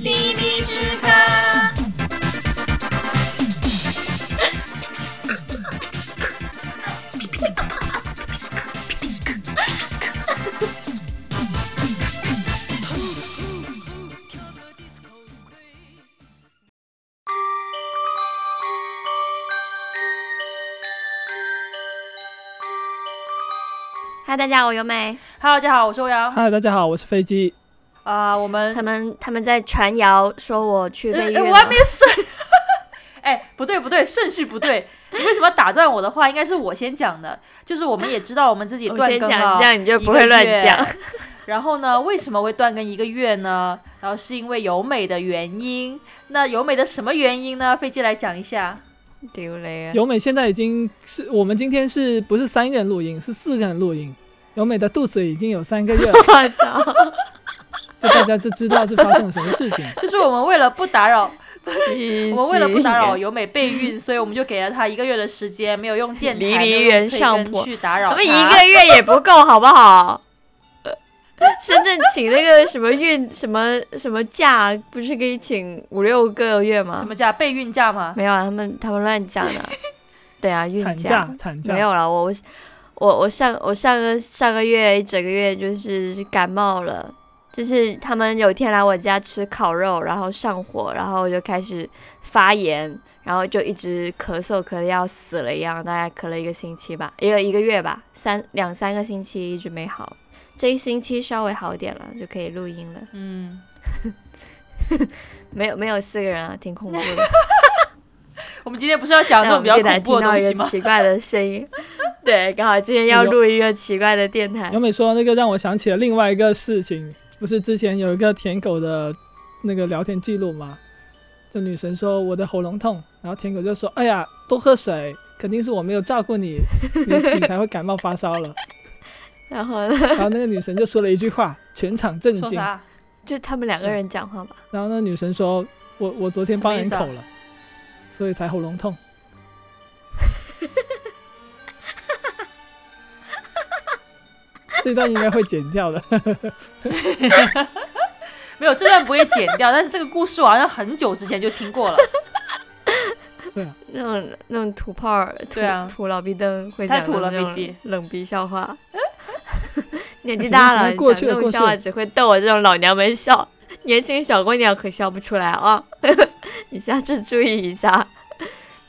秘密时刻。嗨，大家好，我由美。Hello，大家好，我是欧阳。嗨，大家好，我是飞机。啊、我们他们他们在传谣说我去呃备孕了，呃我还没顺。哎，不对不对，顺序不对。你为什么要打断我的话？应该是我先讲的。就是我们也知道我们自己我断更先讲，了这样你就不会乱讲。然后呢，为什么会断更一个月呢？然后是因为由美的原因。那由美的什么原因呢？飞机来讲一下。丢雷啊！由美现在已经是我们今天是不是三个人录音，是四个人录音。由美的肚子已经有三个月了，我操！就大家就知道是发生了什么事情。就是我们为了不打扰，我们为了不打扰死由美备孕，所以我们就给了她一个月的时间，没有用电台，离没有离原用催更上坡去打扰她。我们一个月也不够，好不好？深圳请那个什么孕什么什么假，不是可以请五六个月吗？什么假？备孕假吗？没有啊，他们他们乱讲的。对啊，孕产假假，产假没有了。我我我我上我上个上个月一整个月就是感冒了，就是他们有一天来我家吃烤肉，然后上火，然后我就开始发炎，然后就一直咳嗽，咳的要死了一样，大概咳了一个星期吧，一个一个月吧，三两三个星期一直没好。这一星期稍微好点了，就可以录音了。嗯，没有没有四个人啊，挺恐怖的。我们今天不是要讲那种比较恐怖的东西吗？奇怪的声音，对，刚好今天要录一个奇怪的电台由。美说那个让我想起了另外一个事情，不是之前有一个舔狗的那个聊天记录吗？就女神说我的喉咙痛，然后舔狗就说哎呀多喝水，肯定是我没有照顾你，你你才会感冒发烧了。然后呢，然后那个女神就说了一句话，全场震惊。说啥？就他们两个人讲话吧。然后那女神说：“我我昨天帮人口了，所以才喉咙痛。”这段应该会剪掉的。没有，这段不会剪掉，但这个故事我好像很久之前就听过了。那种那种土炮儿、土对啊土老逼灯会太土讲的那种冷逼笑话。年纪大了，过去了讲笑话只会逗我这种老娘们笑，年轻小姑娘可笑不出来啊！你下次注意一下。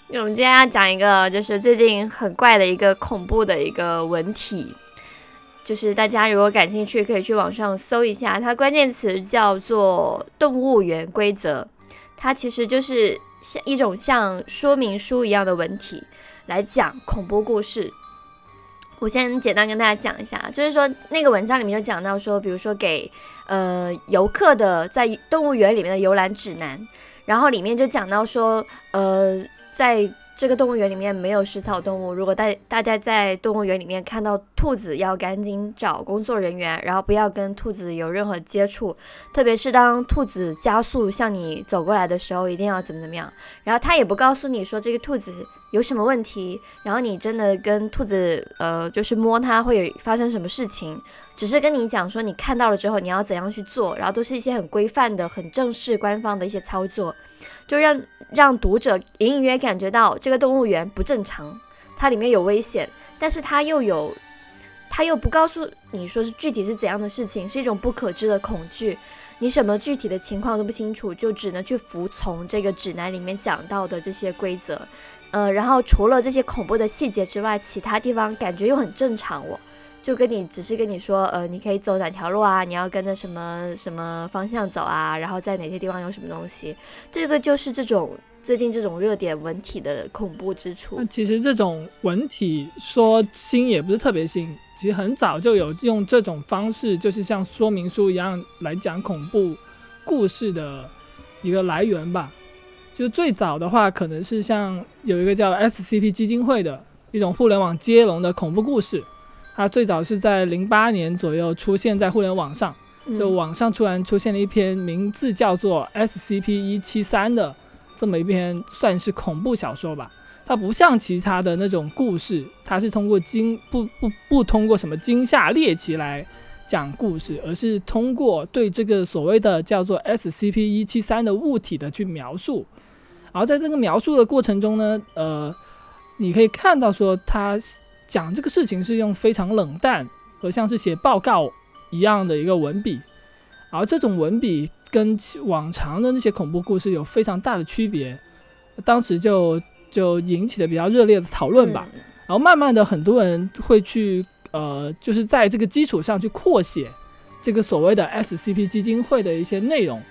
那我们今天要讲一个，就是最近很怪的一个恐怖的一个文体，就是大家如果感兴趣，可以去网上搜一下，它关键词叫做“动物园规则”，它其实就是像一种像说明书一样的文体来讲恐怖故事。我先简单跟大家讲一下，就是说那个文章里面就讲到说，比如说给呃游客的在动物园里面的游览指南，然后里面就讲到说，呃，在这个动物园里面没有食草动物，如果大大家在动物园里面看到兔子，要赶紧找工作人员，然后不要跟兔子有任何接触，特别是当兔子加速向你走过来的时候，一定要怎么怎么样。然后他也不告诉你说这个兔子有什么问题，然后你真的跟兔子呃就是摸它会发生什么事情，只是跟你讲说你看到了之后你要怎样去做，然后都是一些很规范的、很正式、官方的一些操作，就让让读者隐隐约感觉到这个动物园不正常，它里面有危险，但是它又有。它又不告诉你说是具体是怎样的事情，是一种不可知的恐惧，你什么具体的情况都不清楚，就只能去服从这个指南里面讲到的这些规则。呃，然后除了这些恐怖的细节之外，其他地方感觉又很正常哦。就跟你只是跟你说，呃，你可以走哪条路啊，你要跟着什么什么方向走啊，然后在哪些地方有什么东西，这个就是这种最近这种热点文体的恐怖之处那。其实这种文体说新也不是特别新，其实很早就有用这种方式，就是像说明书一样来讲恐怖故事的一个来源吧。就最早的话，可能是像有一个叫 SCP 基金会的一种互联网接龙的恐怖故事，它最早是在零八年左右出现在互联网上。就嗯网上突然出现了一篇名字叫做 SCP 一七三的这么一篇，算是恐怖小说吧。它不像其他的那种故事，它是通过惊不不不通过什么惊吓猎奇来讲故事，而是通过对这个所谓的叫做 SCP 一七三的物体的去描述。然后在这个描述的过程中呢，呃，你可以看到说他讲这个事情是用非常冷淡和像是写报告一样的一个文笔，而这种文笔跟往常的那些恐怖故事有非常大的区别，当时就就引起了比较热烈的讨论吧。嗯然后慢慢的，很多人会去呃，就是在这个基础上去扩写这个所谓的 SCP 基金会的一些内容。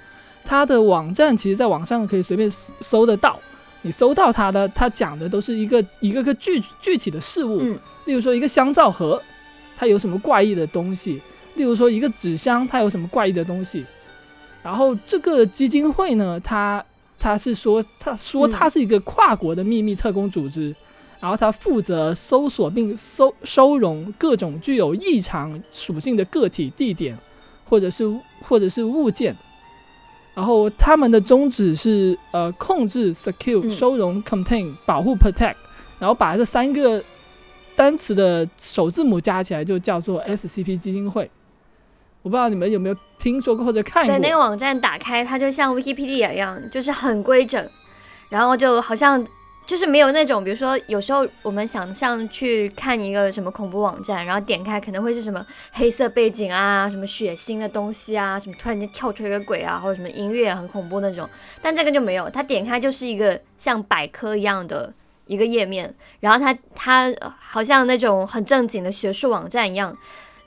它的网站其实在网上可以随便搜得到，你搜到它的，它讲的都是一个一个个具具体的事物，嗯例如说一个香皂盒，它有什么怪异的东西；例如说一个纸箱，它有什么怪异的东西。然后这个基金会呢，它它是说，它说嗯它是一个跨国的秘密特工组织。然后它负责搜索并收收容各种具有异常属性的个体、地点，或者是或者是物件。然后他们的宗旨是呃控制、secure、嗯收容、contain、保护、protect，然后把这三个单词的首字母加起来就叫做 SCP 基金会。我不知道你们有没有听说过或者看过？对，那个网站打开，它就像 Wikipedia 一样，就是很规整，然后就好像就是没有那种，比如说有时候我们想象去看一个什么恐怖网站，然后点开可能会是什么黑色背景啊，什么血腥的东西啊，什么突然间跳出一个鬼啊，或者什么音乐很恐怖那种，但这个就没有，它点开就是一个像百科一样的。一个页面，然后它它好像那种很正经的学术网站一样，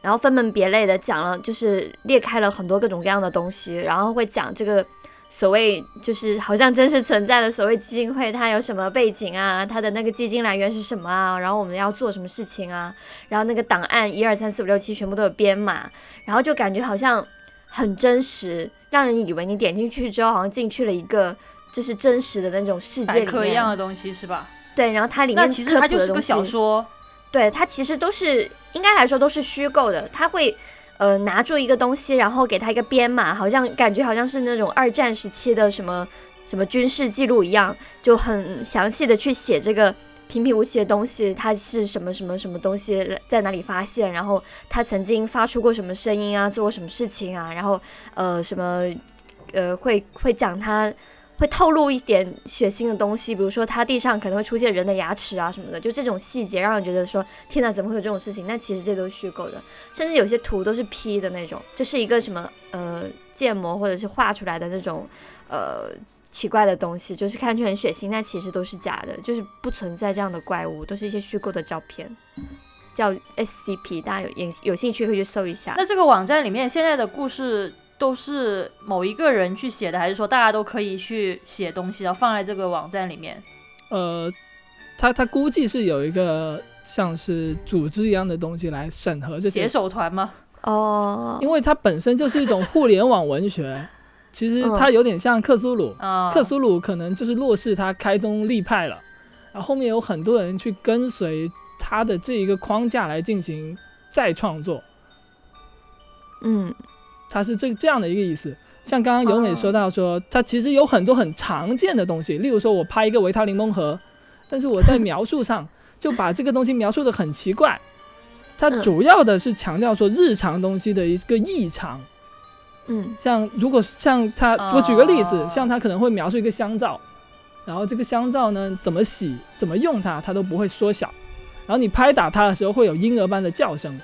然后分门别类的讲了，就是列开了很多各种各样的东西，然后会讲这个所谓就是好像真实存在的所谓基金会，它有什么背景啊，它的那个基金来源是什么啊，然后我们要做什么事情啊，然后那个档案一二三四五六七全部都有编码，然后就感觉好像很真实，让人以为你点进去之后好像进去了一个就是真实的那种世界里面。一样的东西是吧？对，然后它里面那其实它就是个小说，对，它其实都是应该来说都是虚构的，它会呃拿住一个东西，然后给他一个编码，好像感觉好像是那种二战时期的什么什么军事记录一样，就很详细的去写这个平平无奇的东西，它是什么什么什么东西在哪里发现，然后它曾经发出过什么声音啊，做过什么事情啊，然后呃什么呃会会讲它。会透露一点血腥的东西，比如说它地上可能会出现人的牙齿啊什么的，就这种细节让人觉得说天哪，怎么会有这种事情？那其实这都是虚构的，甚至有些图都是 P 的那种，就是一个什么呃建模或者是画出来的那种呃奇怪的东西，就是看上去很血腥，但其实都是假的，就是不存在这样的怪物，都是一些虚构的照片，叫 SCP，大家有有有兴趣可以去搜一下。那这个网站里面现在的故事都是某一个人去写的，还是说大家都可以去写东西，然后放在这个网站里面？呃，他他估计是有一个像是组织一样的东西来审核这写，手团吗？哦，因为它本身就是一种互联网文学，其实它有点像克苏鲁，啊、克苏鲁可能就是洛氏他开宗立派了，然后后面有很多人去跟随他的这一个框架来进行再创作，嗯它是这这样的一个意思。像刚刚由美说到说，它其实有很多很常见的东西，例如说我拍一个维他柠檬盒，但是我在描述上就把这个东西描述的很奇怪。它嗯主要的是强调说日常东西的一个异常，嗯。像如果像他，我举个例子，哦。像他可能会描述一个香皂，然后这个香皂呢怎么洗、怎么用它，它都不会缩小，然后你拍打它的时候会有婴儿般的叫声，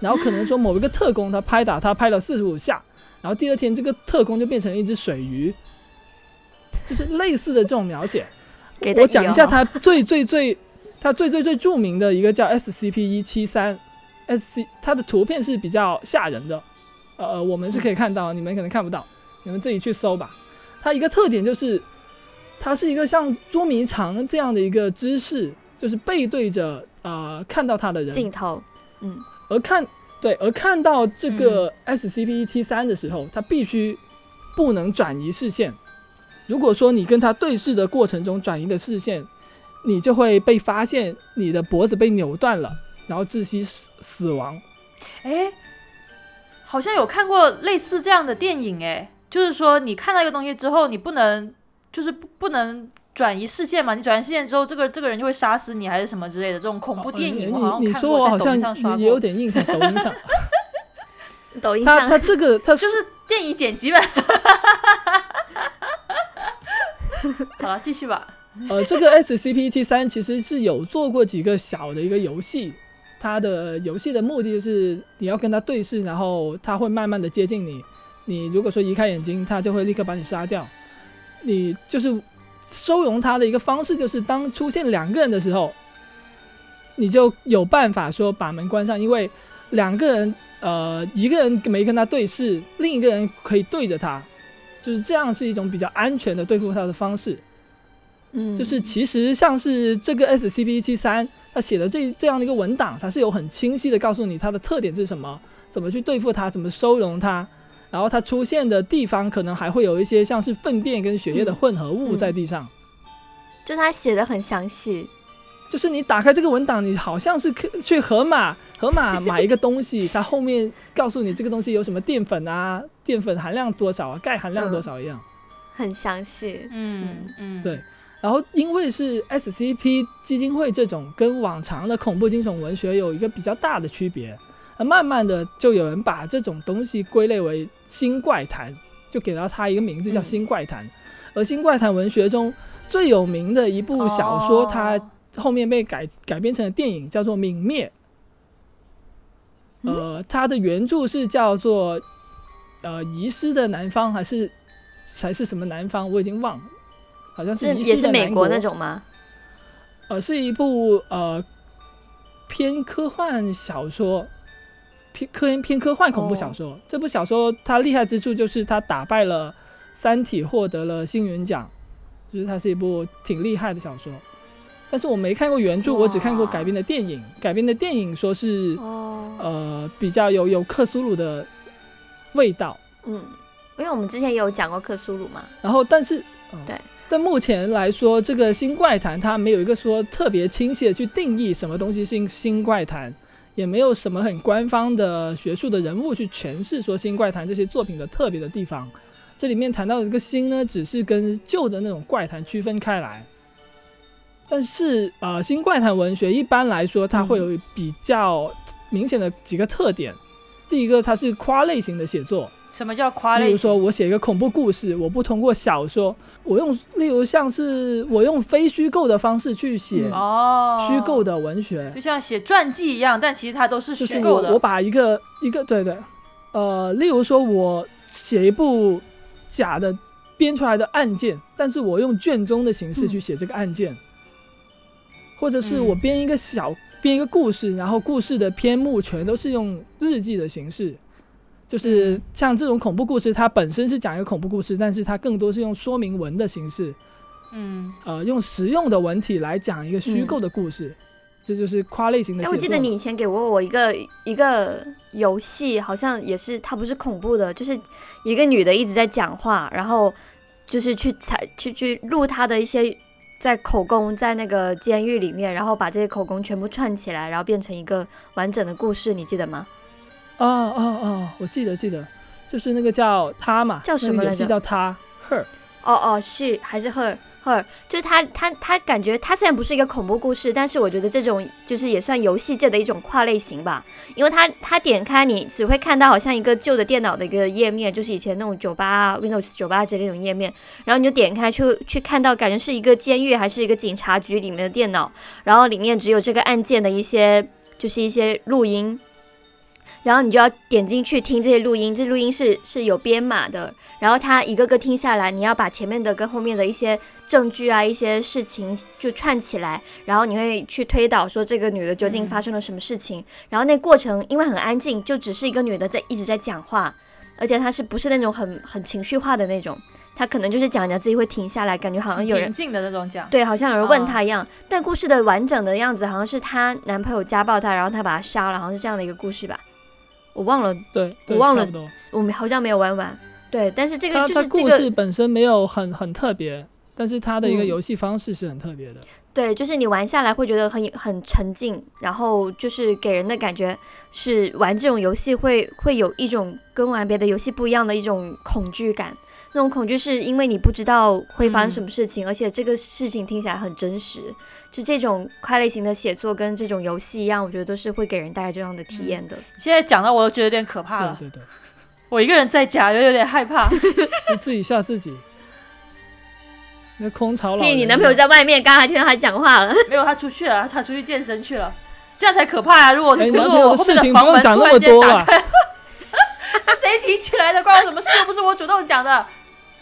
然后可能说某一个特工他拍打他拍了四十五下，然后第二天这个特工就变成了一只水鱼，就是类似的这种描写。给我讲一下意哦它最最最他最最最著名的一个叫 SCP 一七三，SC 它的图片是比较吓人的，呃，我们是可以看到，你们可能看不到，你们自己去搜吧。它一个特点就是，它是一个像捉迷藏这样的一个姿势，就是背对着呃看到它的人，镜头，嗯而看对，而看到这个 SCP 一七三的时候，它必须不能转移视线。如果说你跟它对视的过程中转移的视线，你就会被发现你的脖子被扭断了，然后窒息死死亡。哎，好像有看过类似这样的电影，哎，就是说你看到一个东西之后，你不能就是不不能转移视线嘛？你转移视线之后，这个这个人就会杀死你，还是什么之类的这种恐怖电影，哦我好像你你看过，说我好在抖音上刷像也也有。点印象，抖音上。抖音上他他这个他就是电影剪辑版。好了，继续吧。呃，这个 SCP 七三其实是有做过几个小的一个游戏，它的游戏的目的就是你要跟它对视，然后它会慢慢的接近你。你如果说移开眼睛，它就会立刻把你杀掉。你就是收容他的一个方式，就是当出现两个人的时候，你就有办法说把门关上，因为两个人，呃，一个人没跟他对视，另一个人可以对着他，就是这样是一种比较安全的对付他的方式。嗯，就是其实像是这个 SCP 七三，他写的这这样的一个文档，它是有很清晰的告诉你它的特点是什么，怎么去对付它，怎么收容它，然后它出现的地方可能还会有一些像是粪便跟血液的混合物在地上。就他写的很详细，就是你打开这个文档，你好像是去盒马，盒马买一个东西，它后面告诉你这个东西有什么淀粉啊，淀粉含量多少啊，钙含量多少一样。很详细。嗯嗯，对然后因为是 SCP 基金会这种跟往常的恐怖惊悚文学有一个比较大的区别，那慢慢的就有人把这种东西归类为新怪谈，就给到它一个名字叫嗯新怪谈。而新怪谈文学中最有名的一部小说，哦它后面被改改编成了电影，叫做《泯灭》。呃，它的原著是叫做呃遗失的南方，还是还是什么南方？我已经忘了，好像遗是也是美国那种吗？呃，是一部呃偏科幻小说，偏科偏科幻恐怖小说。这部小说它厉害之处就是它打败了《三体》，获得了星云奖，就是它是一部挺厉害的小说。但是我没看过原著，我只看过改编的电影。改编的电影说是哦，呃比较有有克苏鲁的味道。嗯，因为我们之前也有讲过克苏鲁嘛。然后，但是，嗯对，但目前来说，这个新怪谈它没有一个说特别清晰的去定义什么东西是新怪谈，也没有什么很官方的学术的人物去诠释说新怪谈这些作品的特别的地方。这里面谈到的这个新呢，只是跟旧的那种怪谈区分开来。但是，呃，新怪谈文学一般来说，它会有比较明显的几个特点。第一个，它是夸类型的写作，什么叫夸类型？例如说，我写一个恐怖故事，我不通过小说，我用，例如像是我用非虚构的方式去写哦，虚构，的文学，就像写传记一样，但其实它都是虚构的。我我把一个一个对对，呃，例如说我写一部假的编出来的案件，但是我用卷宗的形式去写这个案件，或者是我编一个小编一个故事，然后故事的篇目全都是用日记的形式。就是像这种恐怖故事，它本身是讲一个恐怖故事，但是它更多是用说明文的形式，嗯，呃，用实用的文体来讲一个虚构的故事，这就是夸类型的哎，我记得你以前给过我一个一个游戏，好像也是它不是恐怖的，就是一个女的一直在讲话，然后就是去采去去录她的一些在口供，在那个监狱里面，然后把这些口供全部串起来，然后变成一个完整的故事，你记得吗？哦哦哦，我记得记得，就是那个叫他嘛，叫什么来着叫他 her。哦哦，是还是 her her，就是他他他感觉他虽然不是一个恐怖故事，但是我觉得这种就是也算游戏界的一种跨类型吧，因为他他点开你只会看到好像一个旧的电脑的一个页面，就是以前那种酒吧 Windows 酒吧之类那种页面，然后你就点开去去看到，感觉是一个监狱还是一个警察局里面的电脑，然后里面只有这个案件的一些就是一些录音。然后你就要点进去听这些录音，这录音是是有编码的，然后他一个个听下来，你要把前面的跟后面的一些证据啊、一些事情就串起来，然后你会去推导说这个女的究竟发生了什么事情。然后那过程因为很安静，就只是一个女的在一直在讲话，而且她是不是那种很很情绪化的那种，她可能就是讲讲自己会停下来，感觉好像有人平静的那种讲。对，好像有人问哦她一样。但故事的完整的样子好像是她男朋友家暴她，然后她把她杀了，好像是这样的一个故事吧。我忘了，对，对我忘了我们好像没有玩完。对，但是这个就是这个故事本身没有很很特别，但是它的一个嗯游戏方式是很特别的。对，就是你玩下来会觉得很很沉浸，然后就是给人的感觉是玩这种游戏会会有一种跟玩别的游戏不一样的一种恐惧感，那种恐惧是因为你不知道会发生什么事情，而且这个事情听起来很真实。就这种快类型的写作跟这种游戏一样，我觉得都是会给人带来这样的体验的。现在讲到我都觉得有点可怕了。对对对，我一个人在家，就有点害怕。你自己吓自己。那空巢老嘿，人，你男朋友在外面，刚刚还听到他讲话了。没有，他出去了，他出去健身去了，这样才可怕啊！如果哎 如果男朋友的我后面事情房门不用讲那打开，谁提起来的？关我什么事？又不是我主动讲的。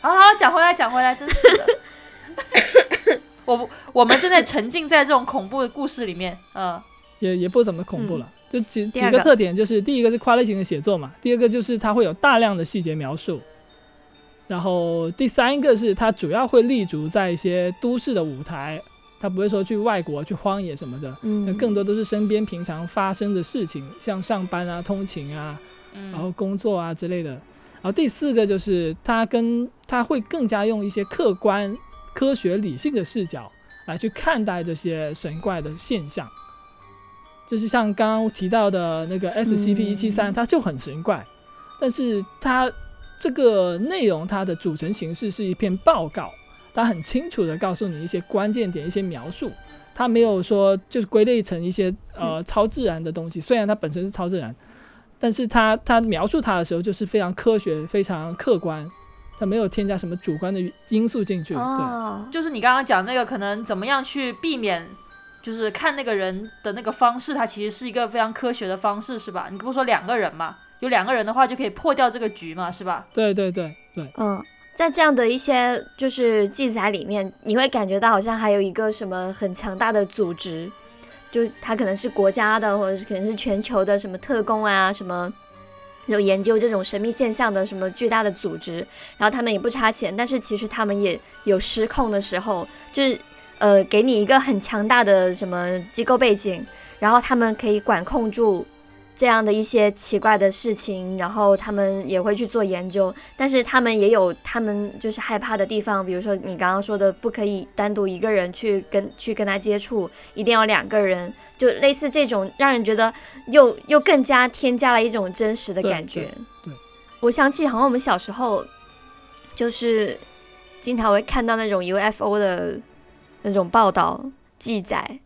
好好讲回来，讲回来，真是的。我我们正在沉浸在这种恐怖的故事里面，嗯，也也不怎么恐怖了。就几几个特点，就是第一个是跨类型的写作嘛，第二个就是它会有大量的细节描述，然后第三个是它主要会立足在一些都市的舞台，它不会说去外国去荒野什么的，那嗯，更多都是身边平常发生的事情，像上班啊、通勤啊，嗯然后工作啊之类的。然后第四个就是他跟他会更加用一些客观、科学、理性的视角来去看待这些神怪的现象。就是像刚刚提到的那个 SCP 一七三，它就很神怪，但是它这个内容它的组成形式是一篇报告，它很清楚的告诉你一些关键点、一些描述，它没有说就是归类成一些呃超自然的东西，虽然它本身是超自然，但是他他描述他的时候就是非常科学、非常客观，他没有添加什么主观的因素进去。对，哦，就是你刚刚讲那个，可能怎么样去避免，就是看那个人的那个方式，它其实是一个非常科学的方式，是吧？你不是说两个人嘛？有两个人的话就可以破掉这个局嘛，是吧？对对对对，嗯，在这样的一些就是记载里面，你会感觉到好像还有一个什么很强大的组织，就是他可能是国家的，或者是可能是全球的什么特工啊，什么有研究这种神秘现象的什么巨大的组织，然后他们也不差钱，但是其实他们也有失控的时候，就是呃给你一个很强大的什么机构背景，然后他们可以管控住。这样的一些奇怪的事情，然后他们也会去做研究，但是他们也有他们就是害怕的地方，比如说你刚刚说的，不可以单独一个人去跟去跟他接触，一定要两个人，就类似这种，让人觉得又又更加添加了一种真实的感觉。对对我想起好像我们小时候就是经常会看到那种 UFO 的那种报道记载，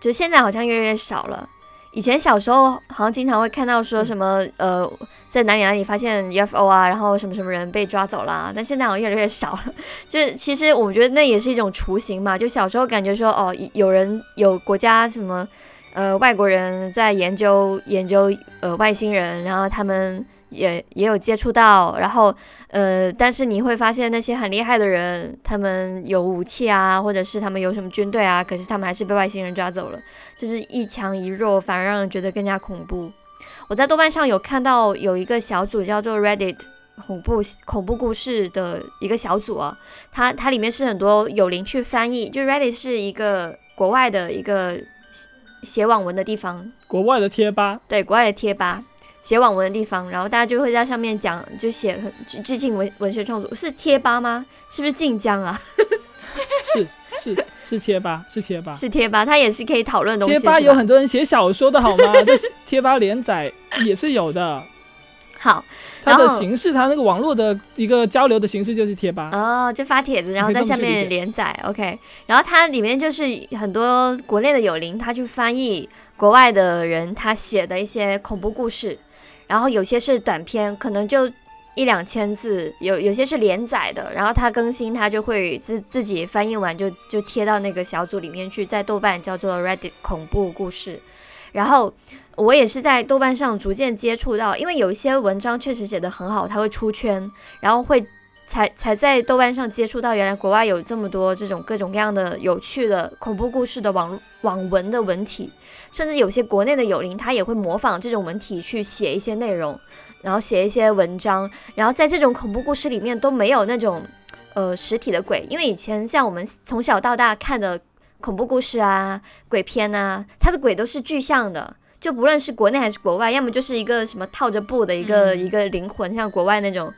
就现在好像越来越少了。以前小时候好像经常会看到说什么、呃，在哪里哪里发现 UFO 啊，然后什么什么人被抓走啦，但现在好像越来越少了。就是其实我觉得那也是一种雏形嘛，就小时候感觉说哦，有人有国家什么呃外国人在研究研究呃外星人，然后他们也也有接触到，然后呃，但是你会发现那些很厉害的人，他们有武器啊，或者是他们有什么军队啊，可是他们还是被外星人抓走了。就是一强一弱，反而让人觉得更加恐怖。我在豆瓣上有看到有一个小组叫做 Reddit 恐怖恐怖故事的一个小组啊，它它里面是很多有灵去翻译，就 Reddit 是一个国外的一个写写网文的地方，国外的贴吧，对，国外的贴吧。写网文的地方，然后大家就会在上面讲，就写很致致敬文文学创作，是贴吧吗？是不是晋江啊？是是是贴吧，是贴吧。是贴吧，它也是可以讨论东西。贴吧有很多人写小说的好吗？这贴吧连载也是有的。好，它的形式，它那个网络的一个交流的形式就是贴吧。哦，就发帖子，然后在下面连载，OK。然后它里面就是很多国内的友邻，他去翻译国外的人他写的一些恐怖故事，然后有些是短篇，可能就一两千字，有有些是连载的，然后他更新他就会自自己翻译完就就贴到那个小组里面去，在豆瓣叫做 Reddit 恐怖故事，然后。我也是在豆瓣上逐渐接触到，因为有一些文章确实写得很好，它会出圈，然后会才才在豆瓣上接触到，原来国外有这么多这种各种各样的有趣的恐怖故事的网网文的文体，甚至有些国内的友邻他也会模仿这种文体去写一些内容，然后写一些文章，然后在这种恐怖故事里面都没有那种呃实体的鬼，因为以前像我们从小到大看的恐怖故事啊、鬼片啊，它的鬼都是具象的。就不论是国内还是国外，要么就是一个什么套着布的一个、嗯一个灵魂，像国外那种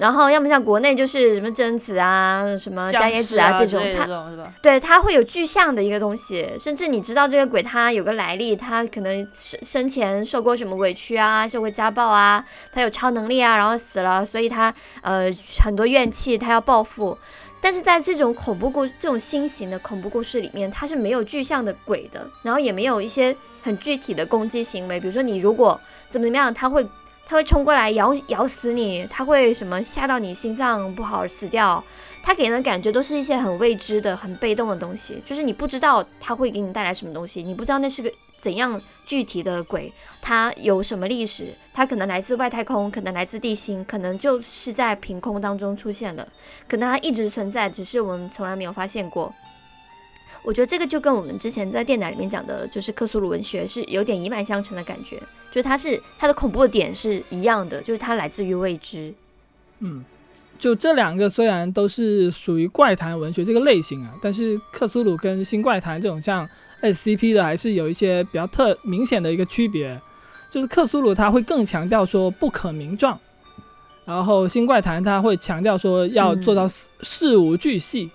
然后要么像国内就是什么贞子啊、什么伽椰子啊这种，它？对它会有具象的一个东西，甚至你知道这个鬼它有个来历，它可能生生前受过什么委屈啊，受过家暴啊，它有超能力啊，然后死了，所以它呃很多怨气，它要报复。但是在这种恐怖故这种新型的恐怖故事里面，它是没有具象的鬼的，然后也没有一些很具体的攻击行为，比如说你如果怎么怎么样，他会他会冲过来咬咬死你，他会什么吓到你心脏不好死掉，他给人的感觉都是一些很未知的、很被动的东西，就是你不知道他会给你带来什么东西，你不知道那是个怎样具体的鬼，它有什么历史，它可能来自外太空，可能来自地心，可能就是在凭空当中出现的，可能它一直存在，只是我们从来没有发现过。我觉得这个就跟我们之前在电台里面讲的，就是克苏鲁文学是有点一脉相承的感觉，就是它是它的恐怖的点是一样的，就是它来自于未知。嗯，就这两个虽然都是属于怪谈文学这个类型啊，但是克苏鲁跟新怪谈这种像 SCP 的还是有一些比较特明显的一个区别，就是克苏鲁它会更强调说不可名状，然后新怪谈它会强调说要做到事事无巨细。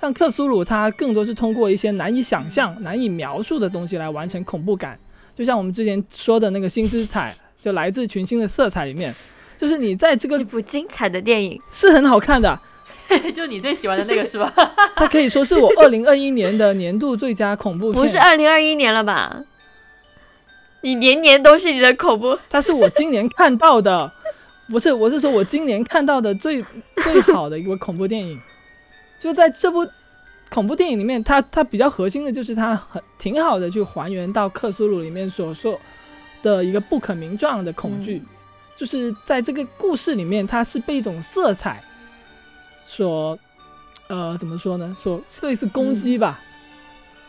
像克苏鲁，它更多是通过一些难以想象、难以描述的东西来完成恐怖感，就像我们之前说的那个新姿彩，就来自群星的色彩里面，就是你在这个一部精彩的电影，是很好看的，就你最喜欢的那个是吧？它可以说是我二零二一年的年度最佳恐怖片。不是二零二一年了吧？你年年都是你的恐怖，它是我今年看到的，不是，我是说我今年看到的最最好的一个恐怖电影。就在这部恐怖电影里面，它它比较核心的就是它很挺好的去还原到克苏鲁里面所说的一个不可名状的恐惧，就是在这个故事里面，它是被一种色彩所呃怎么说呢？所类似攻击吧。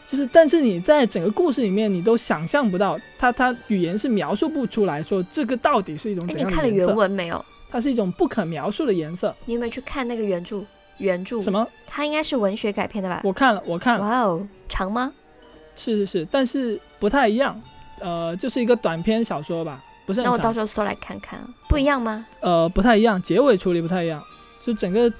就是，但是你在整个故事里面，你都想象不到，它它语言是描述不出来说这个到底是一种哎，怎你看了原文没有？它是一种不可描述的颜色。你有没有去看那个原著？原著什？么？它应该是文学改编的吧？我看了，我看了，哇哦，长吗？是是是，但是不太一样，呃，就是一个短篇小说吧，不是那我到，时候搜来看看啊，不一样吗？呃，不太一样，结尾处理不太一样，就整个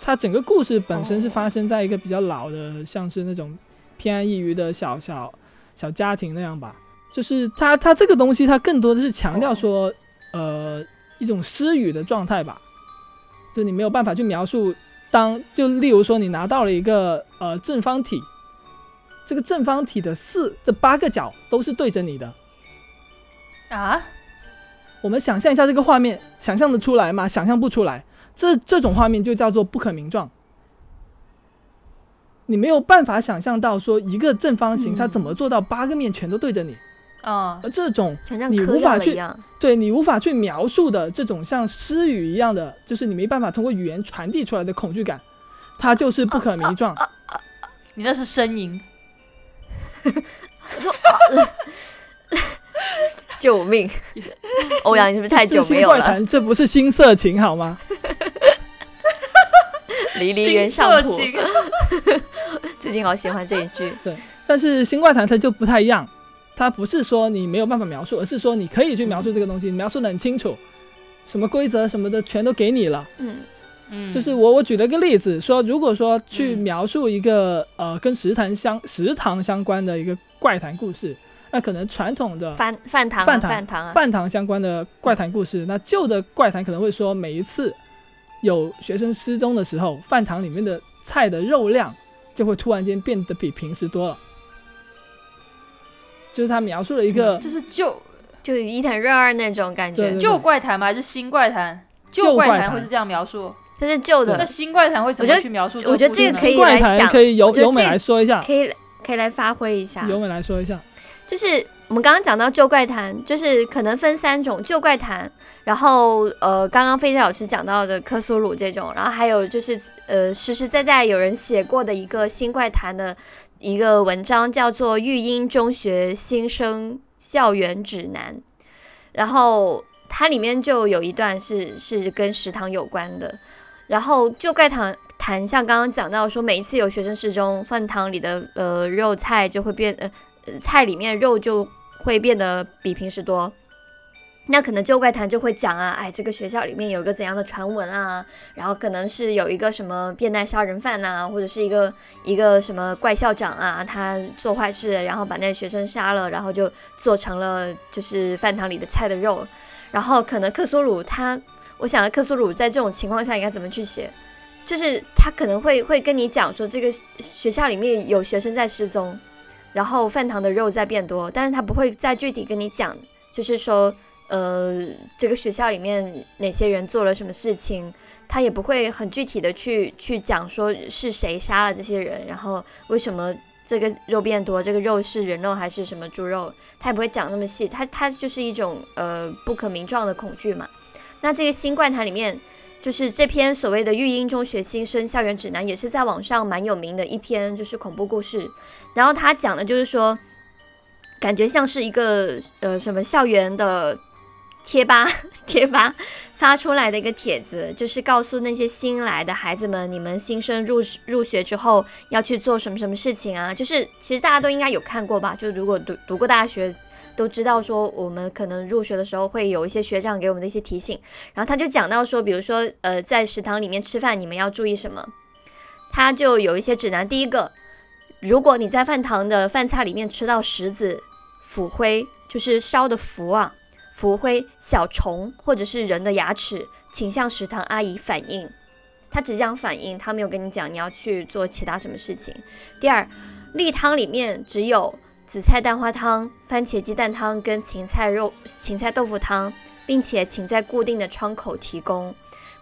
它整个故事本身是哦发生在一个比较老的，像是那种偏安一隅的小小小家庭那样吧，就是它它这个东西它更多的是强调说，呃，一种失语的状态吧，就你没有办法去描述。当就例如说，你拿到了一个呃正方体，这个正方体的四这八个角都是对着你的。啊，我们想象一下这个画面，想象得出来吗？想象不出来。这这种画面就叫做不可名状。你没有办法想象到说一个正方形它怎么做到八个面全都对着你，嗯，而这种你无法去。对你无法去描述的这种像诗语一样的，就是你没办法通过语言传递出来的恐惧感，它就是不可名状。你那是呻吟，救命！欧阳，你是不是太久没有了？怪谈，这不是新色情好吗？离离原上谱，最近好喜欢这一句。对但是新怪谈它就不太一样，它不是说你没有办法描述，而是说你可以去描述这个东西，你描述的很清楚，什么规则什么的全都给你了。嗯，嗯，就是我我举了个例子，说如果说去嗯描述一个、呃跟食堂相食堂相关的一个怪谈故事，那可能传统的饭饭堂啊，饭堂饭堂啊，饭堂相关的怪谈故事，那旧的怪谈可能会说每一次有学生失踪的时候，饭堂里面的菜的肉量就会突然间变得比平时多了。就是他描述了一个就是旧就伊藤润二那种感觉旧怪谈吗？还是新怪谈？旧怪谈怪会是这样描述，这是旧那的，新怪谈会怎我觉得么去描述个我觉得这个可以怪来讲谈可以由由美我觉得这来说一下，可以可以来发挥一下。由美来说一下。就是我们刚刚讲到旧怪谈，就是可能分三种旧怪谈，然后呃，刚刚飞飞老师讲到的科苏鲁这种，然后还有就是呃，实实在在有人写过的一个新怪谈的一个文章，叫做《育英中学新生校园指南》，然后它里面就有一段是是跟食堂有关的，然后就怪谈。谈像刚刚讲到说，每一次有学生失踪，饭堂里的呃肉菜就会变呃菜里面肉就会变得比平时多。那可能旧怪谈就会讲啊，哎，这个学校里面有一个怎样的传闻啊，然后可能是有一个什么变态杀人犯呐、或者是一个一个什么怪校长啊，他做坏事，然后把那个学生杀了，然后就做成了就是饭堂里的菜的肉，然后可能克苏鲁他，我想克苏鲁在这种情况下应该怎么去写，就是他可能会会跟你讲说这个学校里面有学生在失踪，然后饭堂的肉在变多，但是他不会再具体跟你讲，就是说。呃，这个学校里面哪些人做了什么事情，他也不会很具体的去去讲说是谁杀了这些人，然后为什么这个肉变多，这个肉是人肉还是什么猪肉，他也不会讲那么细，他他就是一种呃不可名状的恐惧嘛。那这个新怪谈里面，就是这篇所谓的育英中学新生校园指南，也是在网上蛮有名的一篇就是恐怖故事，然后他讲的就是说，感觉像是一个呃什么校园的。贴吧 贴吧发出来的一个帖子，就是告诉那些新来的孩子们，你们新生入入学之后要去做什么什么事情啊？就是其实大家都应该有看过吧？就如果读读过大学，都知道说我们可能入学的时候会有一些学长给我们的一些提醒。然后他就讲到说，比如说呃，在食堂里面吃饭，你们要注意什么？他就有一些指南。第一个，如果你在饭堂的饭菜里面吃到石子、腐灰，就是烧的腐啊。浮灰、小虫或者是人的牙齿，请向食堂阿姨反映。他只讲反应，他没有跟你讲你要去做其他什么事情。第二，例汤里面只有紫菜蛋花汤、番茄鸡蛋汤跟芹菜肉、芹菜豆腐汤，并且请在固定的窗口提供，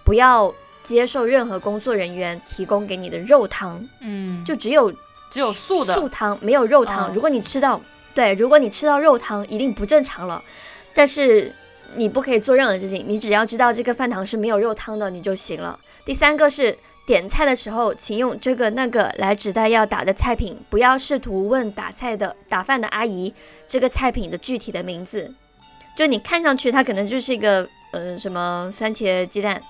不要接受任何工作人员提供给你的肉汤。嗯，就只有只有素的素汤，没有肉汤。如果你吃到对，如果你吃到肉汤，一定不正常了。但是你不可以做任何事情，你只要知道这个饭堂是没有肉汤的，你就行了。第三个是点菜的时候，请用这个那个来指代要打的菜品，不要试图问打菜的打饭的阿姨这个菜品的具体的名字。就你看上去它可能就是一个呃什么番茄鸡蛋，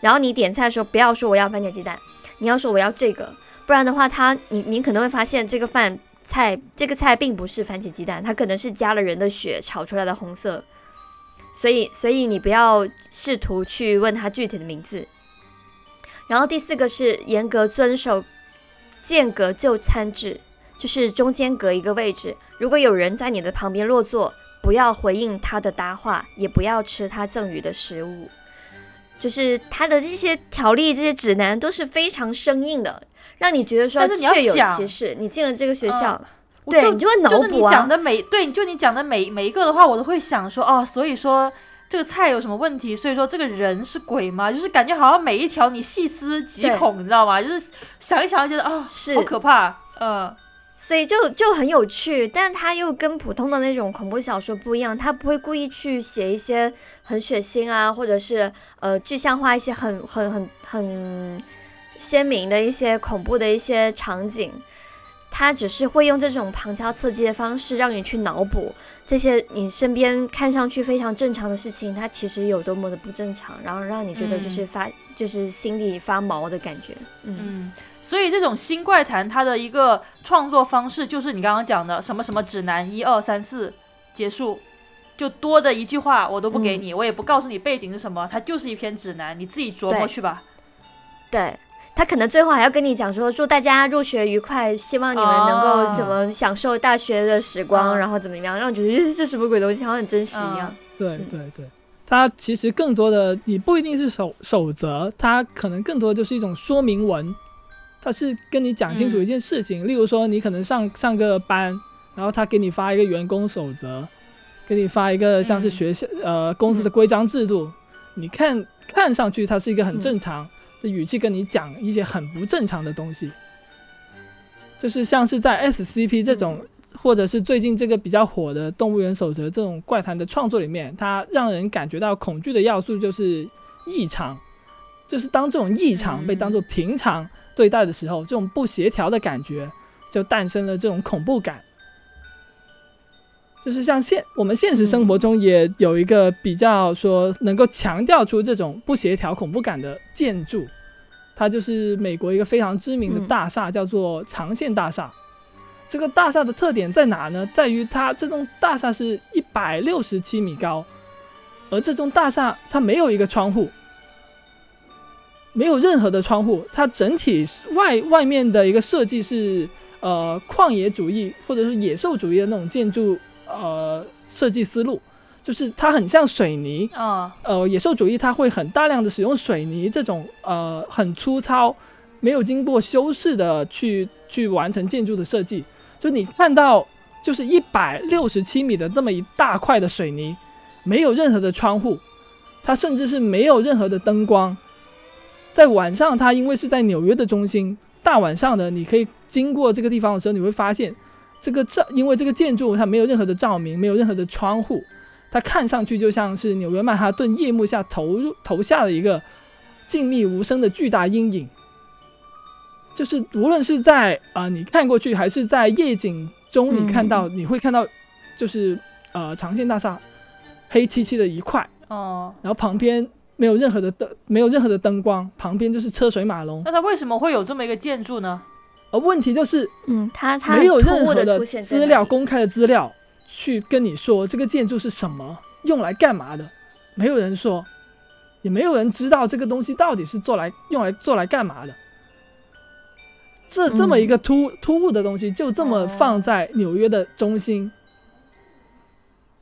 然后你点菜的时候不要说我要番茄鸡蛋，你要说我要这个，不然的话它你你可能会发现这个饭。菜这个菜并不是番茄鸡蛋，它可能是加了人的血炒出来的红色，所以所以你不要试图去问他具体的名字。然后第四个是严格遵守间隔就餐制，就是中间隔一个位置，如果有人在你的旁边落座，不要回应他的搭话，也不要吃他赠予的食物。就是他的这些条例、这些指南都是非常生硬的。让你觉得说确有其事，你进了这个学校，对，你就会脑补啊。就是你讲的每对，就你讲的每每一个的话，我都会想说，哦，所以说这个菜有什么问题？所以说这个人是鬼吗？就是感觉好像每一条你细思极恐，你知道吗？就是想一想就觉得啊，是好可怕，嗯。所以就就很有趣，但他又跟普通的那种恐怖小说不一样，他不会故意去写一些很血腥啊，或者是呃具象化一些很很很很。鲜明的一些恐怖的一些场景，他只是会用这种旁敲侧击的方式让你去脑补这些你身边看上去非常正常的事情，它其实有多么的不正常，然后让你觉得就是发就是心里发毛的感觉。嗯，所以这种新怪谈它的一个创作方式就是你刚刚讲的什么什么指南一二三四结束，就多的一句话我都不给你，我也不告诉你背景是什么，它就是一篇指南，你自己琢磨去吧。对。他可能最后还要跟你讲说，祝大家入学愉快，希望你们能够怎么享受大学的时光，然后怎么样，让你觉得是什么鬼东西，好像很真实一样。对对对，它其实更多的你不一定是守守则，它可能更多的就是一种说明文，它是跟你讲清楚一件事情。例如说，你可能上上个班，然后他给你发一个员工守则，给你发一个像是学校呃公司的规章制度，你看看上去它是一个很正常。的语气跟你讲一些很不正常的东西，就是像是在 SCP 这种，或者是最近这个比较火的《动物园守则》这种怪谈的创作里面，它让人感觉到恐惧的要素就是异常，就是当这种异常被当做平常对待的时候，这种不协调的感觉就诞生了这种恐怖感。就是像现我们现实生活中也有一个比较说能够强调出这种不协调恐怖感的建筑，它就是美国一个非常知名的大厦，叫做长线大厦。这个大厦的特点在哪呢？在于它这栋大厦是一百六十七米高，而这栋大厦它没有一个窗户，没有任何的窗户，它整体外外面的一个设计是呃旷野主义或者是野兽主义的那种建筑呃设计思路，就是它很像水泥，嗯呃，野兽主义它会很大量的使用水泥这种呃很粗糙、没有经过修饰的去去完成建筑的设计。就你看到就是一百六十七米的这么一大块的水泥，没有任何的窗户，它甚至是没有任何的灯光。在晚上，它因为是在纽约的中心，大晚上的你可以经过这个地方的时候，你会发现这个照，因为这个建筑它没有任何的照明，没有任何的窗户，它看上去就像是纽约曼哈顿夜幕下投入投下的一个静谧无声的巨大阴影。就是无论是在啊、呃你看过去，还是在夜景中你看到，你会看到就是呃长线大厦黑漆漆的一块，哦，然后旁边没有任何的灯，没有任何的灯光，旁边就是车水马龙。那它为什么会有这么一个建筑呢？而问题就是嗯，他他没有任何的资料，公开的资料去跟你说这个建筑是什么，用来干嘛的，没有人说，也没有人知道这个东西到底是做来用来做来干嘛的。这这么一个突、突兀的东西，就这么哦。放在纽约的中心，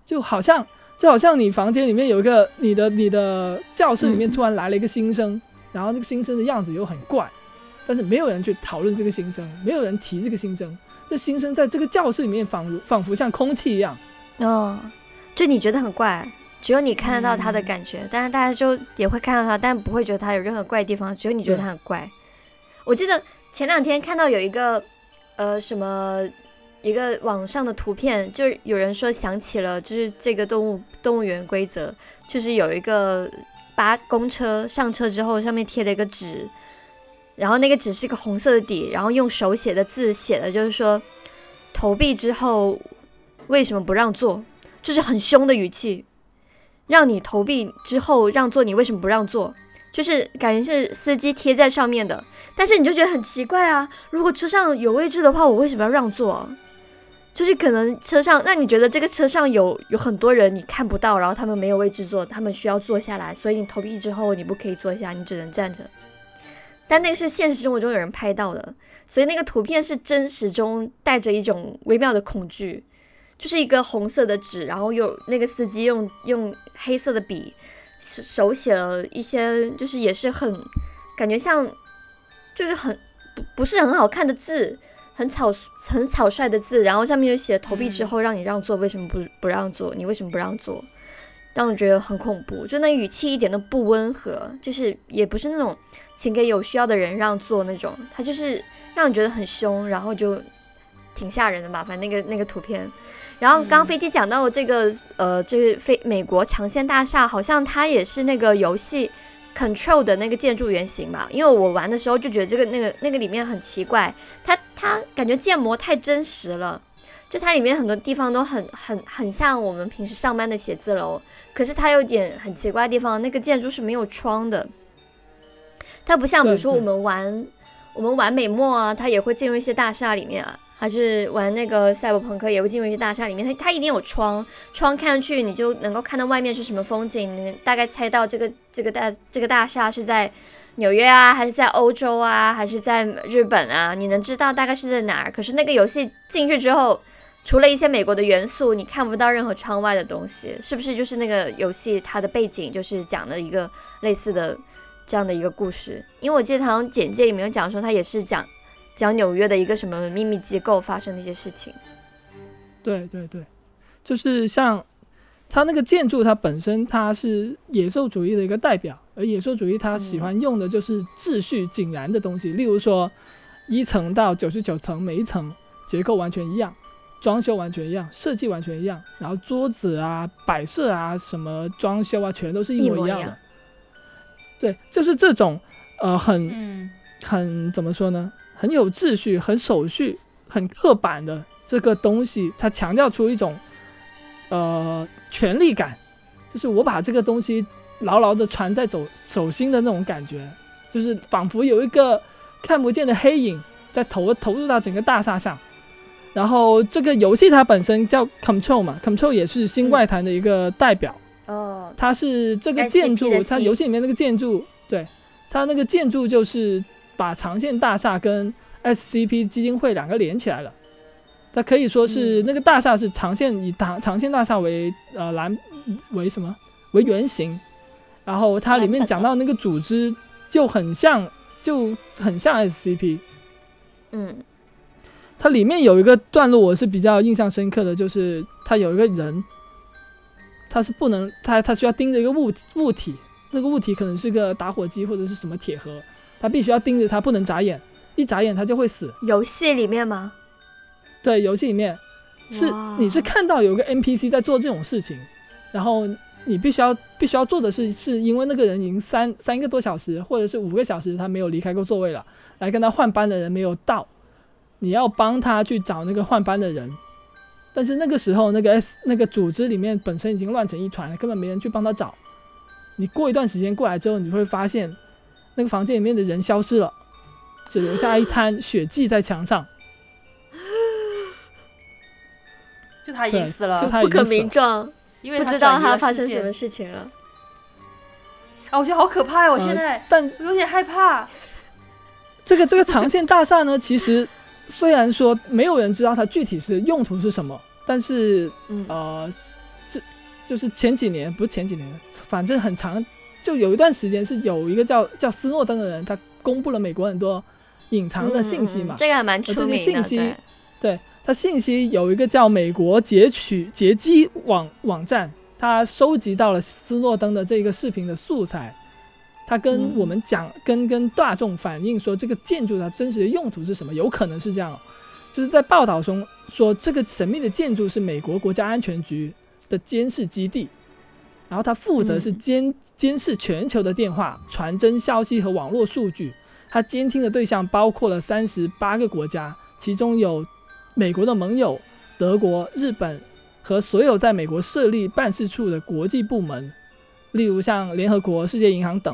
就好像就好像你房间里面有一个你的你的教室里面嗯。突然来了一个新生，然后这个新生的样子又很怪，但是没有人去讨论这个新生，没有人提这个新生，这新生在这个教室里面仿如仿佛像空气一样。哦，就你觉得很怪，只有你看得到他的嗯感觉，但是大家就也会看到他，但不会觉得他有任何怪的地方，只有你觉得对他很怪。我记得前两天看到有一个呃什么一个网上的图片，就是有人说想起了就是这个动物动物园规则，就是有一个八公车上车之后上面贴了一个纸，然后那个纸是一个红色的底，然后用手写的字写的就是说投币之后为什么不让座？就是很凶的语气，让你投币之后让座，你为什么不让座？就是感觉是司机贴在上面的，但是你就觉得很奇怪啊！如果车上有位置的话，我为什么要让座？就是可能车上，那你觉得这个车上有有很多人你看不到，然后他们没有位置坐，他们需要坐下来，所以你投币之后你不可以坐下，你只能站着。但那个是现实生活中有人拍到的，所以那个图片是真实中带着一种微妙的恐惧，就是一个红色的纸，然后有那个司机用用黑色的笔手手写了一些，就是也是很感觉像，就是很不不是很好看的字，很草很草率的字，然后上面就写投币之后让你让座，为什么不不让座？你为什么不让座？让我觉得很恐怖，就那语气一点都不温和，就是也不是那种请给有需要的人让座那种，他就是让你觉得很凶，然后就挺吓人的吧，反正那个那个图片。然后刚刚飞机讲到这个，呃，这个飞美国长线大厦，好像它也是那个游戏 Control 的那个建筑原型吧？因为我玩的时候就觉得这个那个那个里面很奇怪，它它感觉建模太真实了。就它里面很多地方都很很很像我们平时上班的写字楼，可是它有点很奇怪的地方，那个建筑是没有窗的。它不像比如说我们玩我们玩美墨啊，它也会进入一些大厦里面啊，还是玩那个赛博朋克也会进入一些大厦里面，它它一定有窗，窗看上去你就能够看到外面是什么风景，你大概猜到这个这个大这个大厦是在纽约啊，还是在欧洲啊，还是在日本啊，你能知道大概是在哪儿。可是那个游戏进去之后，除了一些美国的元素，你看不到任何窗外的东西，是不是？就是那个游戏它的背景就是讲的一个类似的这样的一个故事。因为我记得好像简介里面有讲说，它也是讲讲纽约的一个什么秘密机构发生的一些事情。对对对，就是像它那个建筑，它本身它是野兽主义的一个代表，而野兽主义它喜欢用的就是秩序井然的东西，例如说一层到九十九层，每一层结构完全一样，装修完全一样，设计完全一样，然后桌子啊、摆设啊、什么装修啊，全都是一一模一样模一样的。对，就是这种呃很嗯很怎么说呢？很有秩序、很手续、很刻板的这个东西，它强调出一种呃权力感，就是我把这个东西牢牢的传在手手心的那种感觉，就是仿佛有一个看不见的黑影在投投入到整个大厦上。然后这个游戏它本身叫 Control 嘛，Control 也是新怪谈的一个代表。哦，它是这个建筑，它游戏里面那个建筑，对，它那个建筑就是把长线大厦跟 SCP 基金会两个连起来了。它可以说是嗯。那个大厦是长线以长长线大厦为呃蓝为什么？为原型，然后它里面讲到那个组织就很像就很像 SCP，嗯它里面有一个段落我是比较印象深刻的，就是它有一个人，他是不能他他需要盯着一个物物体，那个物体可能是个打火机或者是什么铁盒，他必须要盯着它，不能眨眼，一眨眼他就会死。游戏里面吗？对，游戏里面是你是看到有个 NPC 在做这种事情，然后你必须要必须要做的是，是因为那个人已经三三个多小时或者是五个小时他没有离开过座位了，来跟他换班的人没有到，你要帮他去找那个换班的人，但是那个时候那个 S 那个组织里面本身已经乱成一团了，根本没人去帮他找。你过一段时间过来之后，你会发现那个房间里面的人消失了，只留下一滩血迹在墙上。就他已经死了就，他已不可经死了。名状，因为不知道他发生什么事情了。啊，我觉得好可怕呀！我呃现在但有点害怕。这个这个长线大厦呢，其实虽然说没有人知道它具体是用途是什么，但是嗯。呃，这就是前几年不是前几年，反正很长，就有一段时间是有一个叫叫斯诺登的人，他公布了美国很多隐藏的信息嘛。这个还蛮这些出名的，信息对，对，他信息有一个叫美国截取截击网网站，他收集到了斯诺登的这个视频的素材，他跟嗯我们讲，跟跟大众反映说这个建筑它真实的用途是什么，有可能是这样哦，就是在报道中说这个神秘的建筑是美国国家安全局的监视基地，然后它负责是嗯监、监视全球的电话、传真消息和网络数据。它监听的对象包括了三十八个国家，其中有美国的盟友、德国、日本和所有在美国设立办事处的国际部门，例如像联合国、世界银行等。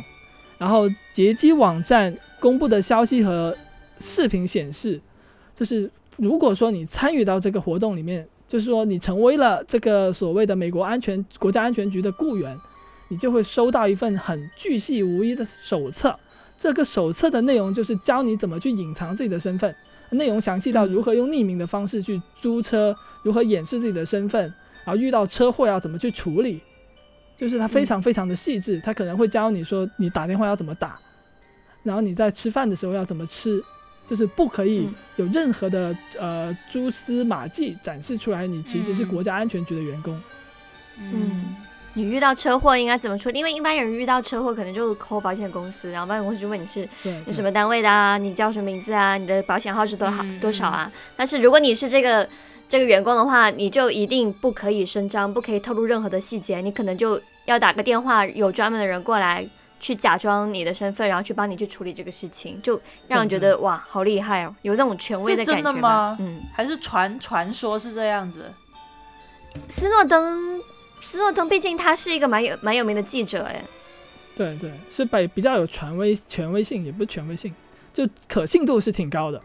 然后劫机网站公布的消息和视频显示，就是如果说你参与到这个活动里面，就是说你成为了这个所谓的美国安全国家安全局的雇员，你就会收到一份很巨细无遗的手册。这个手册的内容就是教你怎么去隐藏自己的身份，内容详细到如何用匿名的方式去租车，如何掩饰自己的身份，然后遇到车祸要怎么去处理，就是他非常非常的细致。他可能会教你说你打电话要怎么打，然后你在吃饭的时候要怎么吃，就是不可以嗯有任何的呃蛛丝马迹展示出来，你其实是嗯国家安全局的员工。嗯，你遇到车祸应该怎么处理？因为一般人遇到车祸可能就 call 保险公司，然后保险公司就问你是你什么单位的啊，你叫什么名字啊，你的保险号是多少、嗯多少啊？但是如果你是这个这个员工的话，你就一定不可以声张，不可以透露任何的细节，你可能就要打个电话，有专门的人过来去假装你的身份，然后去帮你去处理这个事情，就让人觉得哇，好厉害哦，有那种权威的感觉吗？嗯，还是传传说是这样子。斯诺登，斯诺登毕竟他是一个蛮有蛮有名的记者哎，对对，是比比较有权威权威性，也不是权威性，就可信度是挺高的。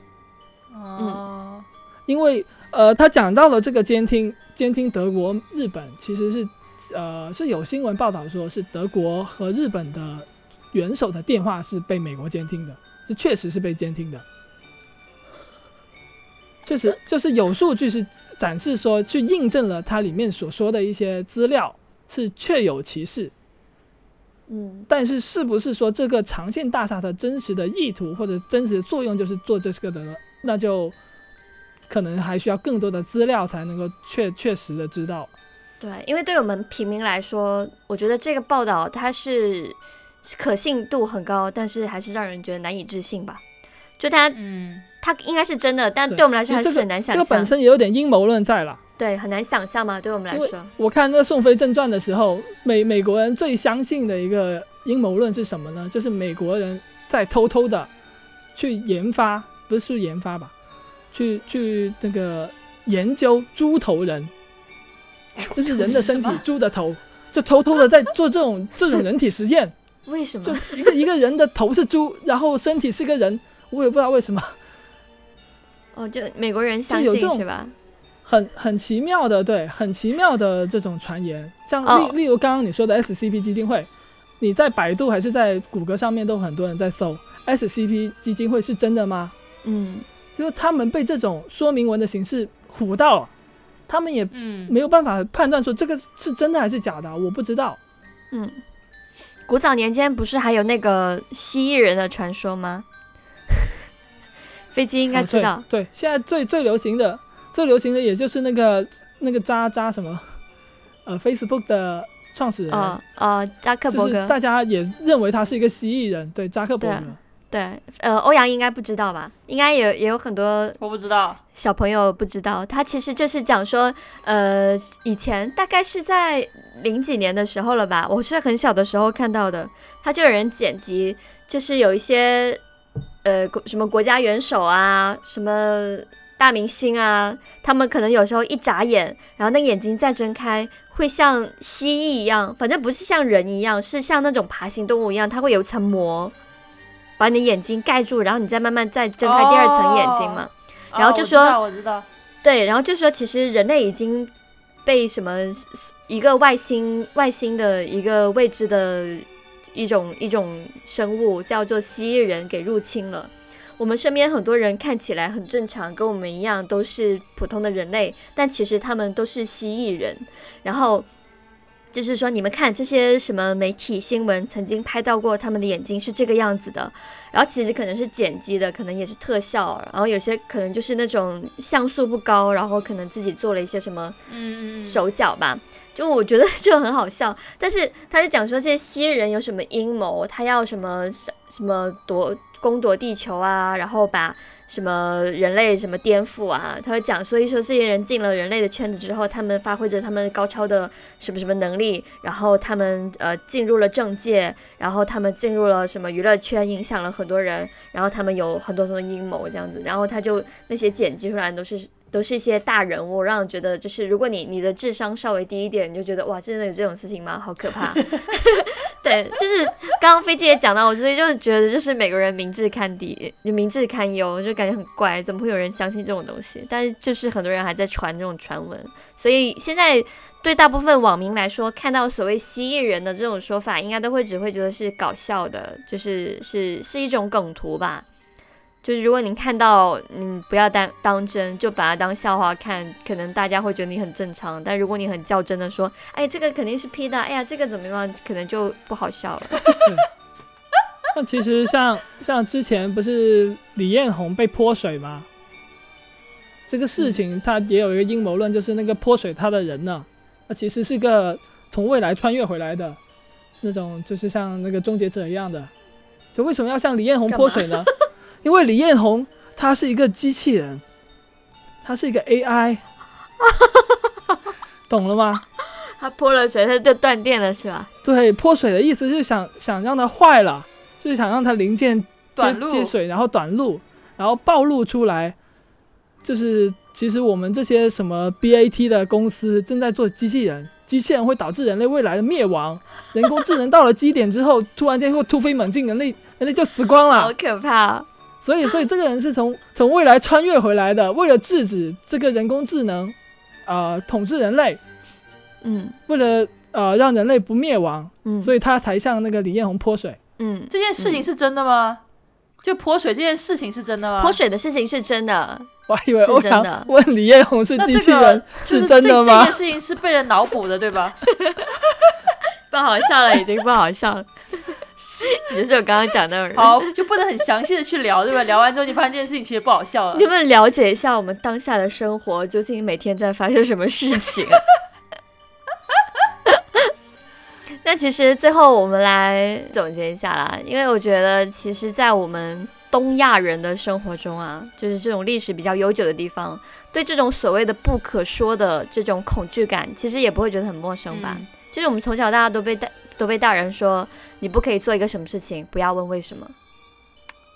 哦，因为呃，他讲到了这个监听，监听德国、日本其实是呃是有新闻报道说是德国和日本的元首的电话是被美国监听的，是确实是被监听的，确实就是有数据是展示说去印证了它里面所说的一些资料是确有其事，嗯。但是是不是说这个长线大厦的真实的意图或者真实的作用就是做这个的呢？那就可能还需要更多的资料才能够确确实的知道。对，因为对我们平民来说，我觉得这个报道它是可信度很高，但是还是让人觉得难以置信吧。就它嗯，它应该是真的，但对对我们来说还是很难想象。这个本身也有点阴谋论在了。对，很难想象嘛，对我们来说。我看那个《宋飞正传》的时候，美美国人最相信的一个阴谋论是什么呢？就是美国人在偷偷的去研发，不是研发吧，去去那个研究猪头人，就是人的身体，猪的头，就偷偷的在做这种这种人体实验，为什么？就一个一个人的头是猪，然后身体是个人，我也不知道为什么。哦，就美国人相有这种信是吧？很很奇妙的，对，很奇妙的这种传言，像例、哦例如刚刚你说的 SCP 基金会，你在百度还是在谷歌上面都很多人在搜 SCP 基金会是真的吗？嗯，就是他们被这种说明文的形式唬到了，他们也嗯，没有办法判断说这个是真的还是假的，我不知道。嗯，古早年间不是还有那个蜥蜴人的传说吗？飞机应该啊知道。对。对，现在最最流行的，最流行的也就是那个那个渣渣什么，呃，Facebook 的创始人，呃呃，扎克伯格，就是大家也认为他是一个蜥蜴人，对，扎克伯格对。呃，欧阳应该不知道吧？应该也也有很多我不知道。小朋友不知道，他其实就是讲说，呃，以前大概是在零几年的时候了吧，我是很小的时候看到的，他就有人剪辑，就是有一些呃国什么国家元首啊，什么大明星啊，他们可能有时候一眨眼，然后那眼睛再睁开，会像蜥蜴一样，反正不是像人一样，是像那种爬行动物一样，它会有一层膜。把你的眼睛盖住，然后你再慢慢再睁开第二层眼睛嘛。然后就说我知道对，然后就说其实人类已经被什么一个外星外星的一个未知的一种一种生物叫做蜥蜴人给入侵了。我们身边很多人看起来很正常，跟我们一样都是普通的人类，但其实他们都是蜥蜴人。然后就是说，你们看这些什么媒体新闻曾经拍到过他们的眼睛是这个样子的，然后其实可能是剪辑的，可能也是特效，然后有些可能就是那种像素不高，然后可能自己做了一些什么嗯手脚吧，就我觉得就很好笑。但是他就讲说这些蜥人有什么阴谋，他要什么什么夺攻夺地球啊，然后把什么人类什么颠覆啊，他会讲，所以说这些人进了人类的圈子之后，他们发挥着他们高超的什么什么能力，然后他们呃进入了政界，然后他们进入了什么娱乐圈，影响了很多人，然后他们有很多很多阴谋这样子，然后他就那些剪辑出来都是。都是一些大人物，让人觉得就是，如果你你的智商稍微低一点，你就觉得哇，真的有这种事情吗？好可怕。对，就是刚刚飞机也讲到，我所以就是觉得，就是每个人明智堪敌，就明智堪忧，就感觉很怪，怎么会有人相信这种东西？但是就是很多人还在传这种传闻，所以现在对大部分网民来说，看到所谓蜥蜴人的这种说法，应该都会只会觉得是搞笑的，就是是是一种梗图吧。就是如果你看到，嗯，不要当当真，就把它当笑话看，可能大家会觉得你很正常。但如果你很较真的说，哎，这个肯定是 P 的，哎呀，这个怎么样，可能就不好笑了。那其实像像之前不是李彦宏被泼水吗？这个事情他也有一个阴谋论，就是那个泼水他的人呢，那其实是个从未来穿越回来的那种，就是像那个终结者一样的。就为什么要向李彦宏泼水呢？因为李彦宏他是一个机器人，他是一个 AI，懂了吗？他泼了水，他就断电了，是吧？对，泼水的意思就是想想让它坏了，就是想让它零件接短路接水，然后短路，然后暴露出来。就是其实我们这些什么 BAT 的公司正在做机器人，机器人会导致人类未来的灭亡。人工智能到了基点之后，突然间会突飞猛进，人类人类就死光了好。可怕、哦！所以，所以这个人是从从未来穿越回来的，为了制止这个人工智能，呃，统治人类，嗯为了呃让人类不灭亡，嗯，所以他才向那个李彦宏泼水。嗯，这件事情是真的吗？就泼水这件事情是真的吗？泼水的事情是真的，我还以为欧是真的阳问李彦宏是这机器人是真的吗这吗件？事情是被人脑补的，对吧？不好笑了，已经不好笑了。你就是我刚刚讲的人。好，就不能很详细的去聊，对吧？聊完之后，你发现这件事情其实不好笑了你。们了解一下我们当下的生活究竟每天在发生什么事情？那其实最后我们来总结一下啦，因为我觉得其实，在我们东亚人的生活中啊，就是这种历史比较悠久的地方，对这种所谓的不可说的这种恐惧感，其实也不会觉得很陌生吧？嗯就是我们从小到大都被大都被大人说，你不可以做一个什么事情，不要问为什么。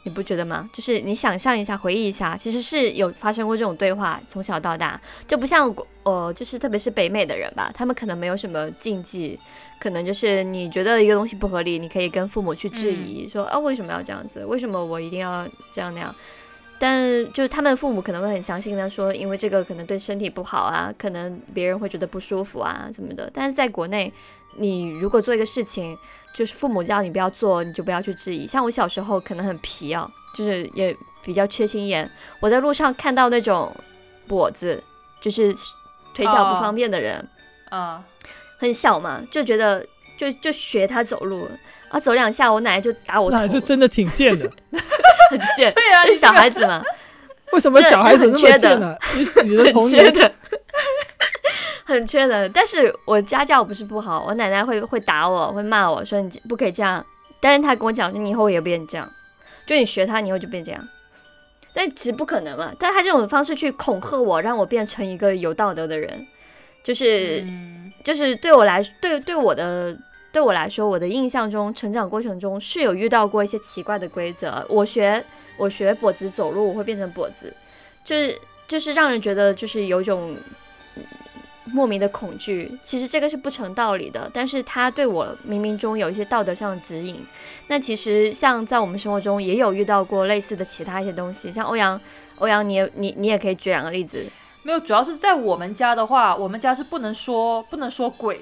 你不觉得吗？就是你想象一下，回忆一下，其实是有发生过这种对话，从小到大，就不像国呃，就是特别是北美的人吧，他们可能没有什么禁忌，可能就是你觉得一个东西不合理，你可以跟父母去质疑，说啊为什么要这样子？为什么我一定要这样那样？但就是他们的父母可能会很相信他说，因为这个可能对身体不好啊，可能别人会觉得不舒服啊什么的。但是在国内，你如果做一个事情，就是父母叫你不要做，你就不要去质疑。像我小时候可能很皮啊，就是也比较缺心眼。我在路上看到那种跛子，就是腿脚不方便的人，啊，很小嘛，就觉得就就学他走路，啊，走两下，我奶奶就打我头那，还是真的挺贱的。很贱，对啊，是小孩子嘛，为什么小孩子那么贱呢？你你的很童年很缺人。但是我家教不是不好，我奶奶会会打我，会骂我说你不可以这样。但是她跟我讲说你以后也变这样，就你学她，你以后就变这样。但其实不可能嘛，但她这种方式去恐吓我，让我变成一个有道德的人，就是、嗯就是对我来对对我的对我来说，我的印象中，成长过程中是有遇到过一些奇怪的规则。我学我学跛子走路，我会变成跛子，就是就是让人觉得就是有一种嗯莫名的恐惧。其实这个是不成道理的，但是他对我冥冥中有一些道德上的指引。那其实像在我们生活中也有遇到过类似的其他一些东西，像欧阳欧阳，你也你你也可以举两个例子。没有，主要是在我们家的话，我们家是不能说不能说鬼，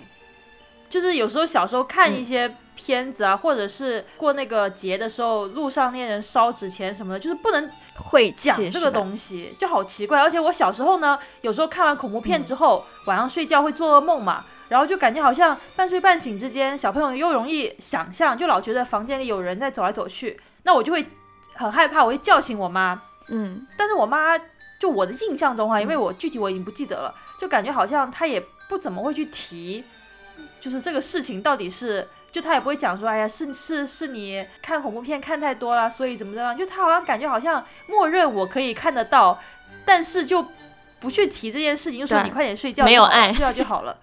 就是有时候小时候看一些片子啊，或者是过那个节的时候，路上那些人烧纸钱什么的，就是不能会讲这个东西，就好奇怪。而且我小时候呢，有时候看完恐怖片嗯之后，晚上睡觉会做噩梦嘛，然后就感觉好像半睡半醒之间，小朋友又容易想象，就老觉得房间里有人在走来走去，那我就会很害怕，我会叫醒我妈。嗯但是我妈就我的印象中啊，因为我具体我已经不记得了，就感觉好像她也不怎么会去提，就是这个事情到底是，就他也不会讲说，哎呀，是是是你看恐怖片看太多了，所以怎么怎么样，就他好像感觉好像默认我可以看得到，但是就不去提这件事情，就说你快点睡觉，没有爱睡觉就好了，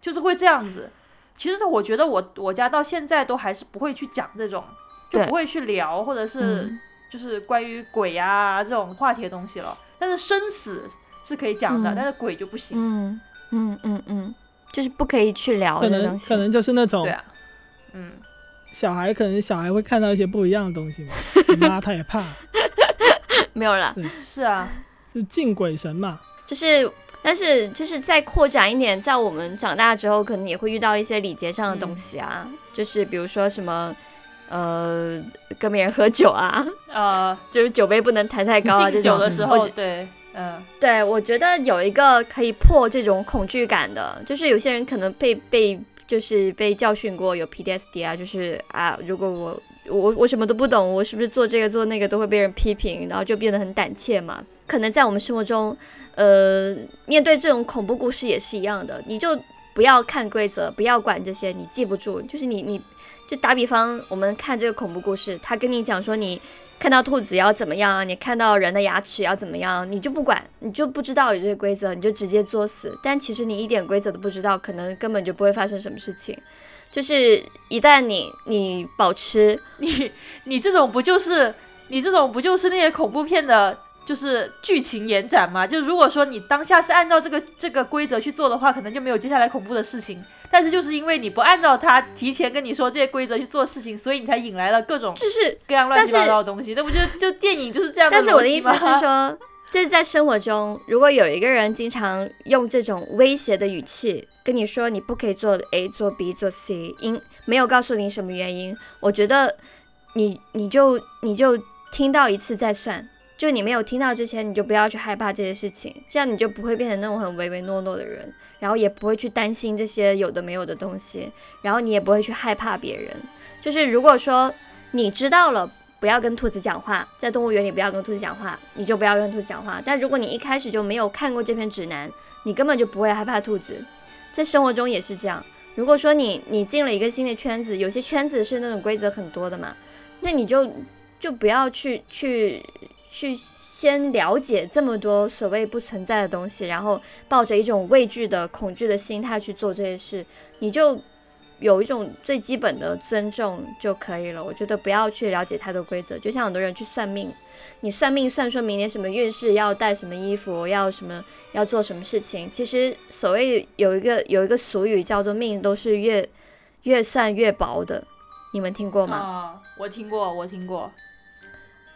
就是会这样子。其实我觉得我我家到现在都还是不会去讲这种，就不会去聊，或者是。嗯就是关于鬼啊这种话题的东西了。但是生死是可以讲的，嗯但是鬼就不行。嗯嗯嗯嗯，就是不可以去聊可的东西。能可能就是那种对啊，嗯，小孩，可能小孩会看到一些不一样的东西嘛，你妈她也怕，没有啦，是啊，就敬鬼神嘛。就是但是就是再扩展一点，在我们长大之后，可能也会遇到一些礼节上的东西啊，就是比如说什么。呃，跟别人喝酒啊，呃，就是酒杯不能抬太高啊。这酒的时候，对，嗯，对，我觉得有一个可以破这种恐惧感的，就是有些人可能被被就是被教训过有 PTSD 啊，就是啊，如果我我我什么都不懂，我是不是做这个做那个都会被人批评，然后就变得很胆怯嘛。可能在我们生活中，呃，面对这种恐怖故事也是一样的，你就不要看规则，不要管这些，你记不住，就是你你就打比方，我们看这个恐怖故事，他跟你讲说你看到兔子要怎么样，你看到人的牙齿要怎么样，你就不管，你就不知道有这些规则，你就直接作死。但其实你一点规则都不知道，可能根本就不会发生什么事情。就是一旦你你保持你你这种不就是你这种不就是那些恐怖片的，就是剧情延展吗？就如果说你当下是按照这个这个规则去做的话，可能就没有接下来恐怖的事情。但是就是因为你不按照他提前跟你说这些规则去做事情，所以你才引来了各种就是各样乱七八糟的东西。那不就就电影就是这样但是我的意思是说，就是在生活中，如果有一个人经常用这种威胁的语气跟你说你不可以做 A 做 B 做 C，因没有告诉你什么原因，我觉得你你就你就听到一次再算。就你没有听到之前，你就不要去害怕这些事情，这样你就不会变成那种很唯唯诺诺的人，然后也不会去担心这些有的没有的东西，然后你也不会去害怕别人。就是如果说你知道了不要跟兔子讲话，在动物园里不要跟兔子讲话，你就不要跟兔子讲话。但如果你一开始就没有看过这篇指南，你根本就不会害怕兔子。在生活中也是这样。如果说你你进了一个新的圈子，有些圈子是那种规则很多的嘛，那你就就不要去去去先了解这么多所谓不存在的东西，然后抱着一种畏惧的、恐惧的心态去做这些事，你就有一种最基本的尊重就可以了。我觉得不要去了解太多规则，就像很多人去算命，你算命算说明年什么运势，要带什么衣服，要什么要做什么事情。其实所谓有一个有一个俗语叫做命都是越越算越薄的，你们听过吗？啊，我听过，我听过。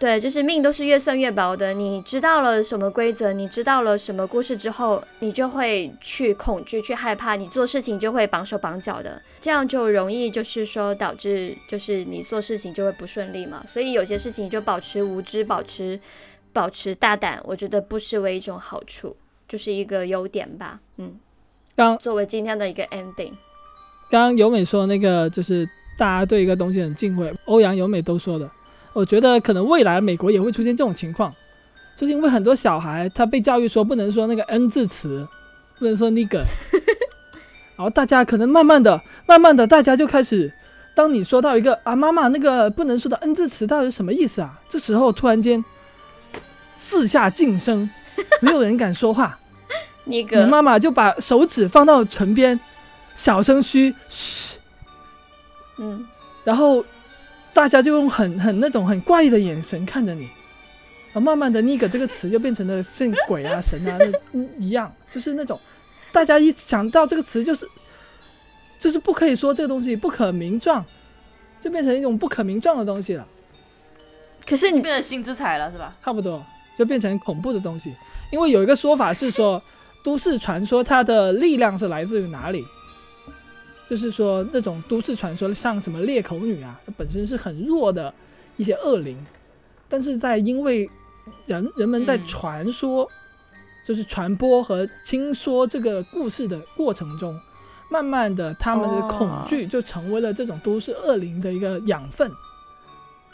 对，就是命都是越算越薄的。你知道了什么规则，你知道了什么故事之后，你就会去恐惧、去害怕，你做事情就会绑手绑脚的，这样就容易就是说导致就是你做事情就会不顺利嘛。所以有些事情就保持无知，保持保持大胆，我觉得不失为一种好处，就是一个优点吧。嗯，刚作为今天的一个 ending，刚刚由美说那个就是大家对一个东西很敬畏，欧阳由美都说的。我觉得可能未来美国也会出现这种情况，就是因为很多小孩他被教育说不能说那个 N 字词，不能说 nigger，然后大家可能慢慢的、慢慢的，大家就开始，当你说到一个啊妈妈那个不能说的 N 字词到底是什么意思啊？这时候突然间四下静声，没有人敢说话，你妈妈就把手指放到唇边，小声嘘嘘。嗯，然后大家就用很很那种很怪异的眼神看着你，然后慢慢的 “nigger” 这个词就变成了像鬼啊神啊那嗯一样，就是那种大家一想到这个词就是就是不可以说这个东西不可名状，就变成一种不可名状的东西了，可是你变成新之彩了是吧？差不多就变成恐怖的东西。因为有一个说法是说，都市传说它的力量是来自于哪里？就是说那种都市传说，像什么裂口女啊，它本身是很弱的一些恶灵，但是在因为人人们在嗯。传说，就是传播和听说这个故事的过程中，慢慢的他们的恐惧就成为了这种都市恶灵的一个养分，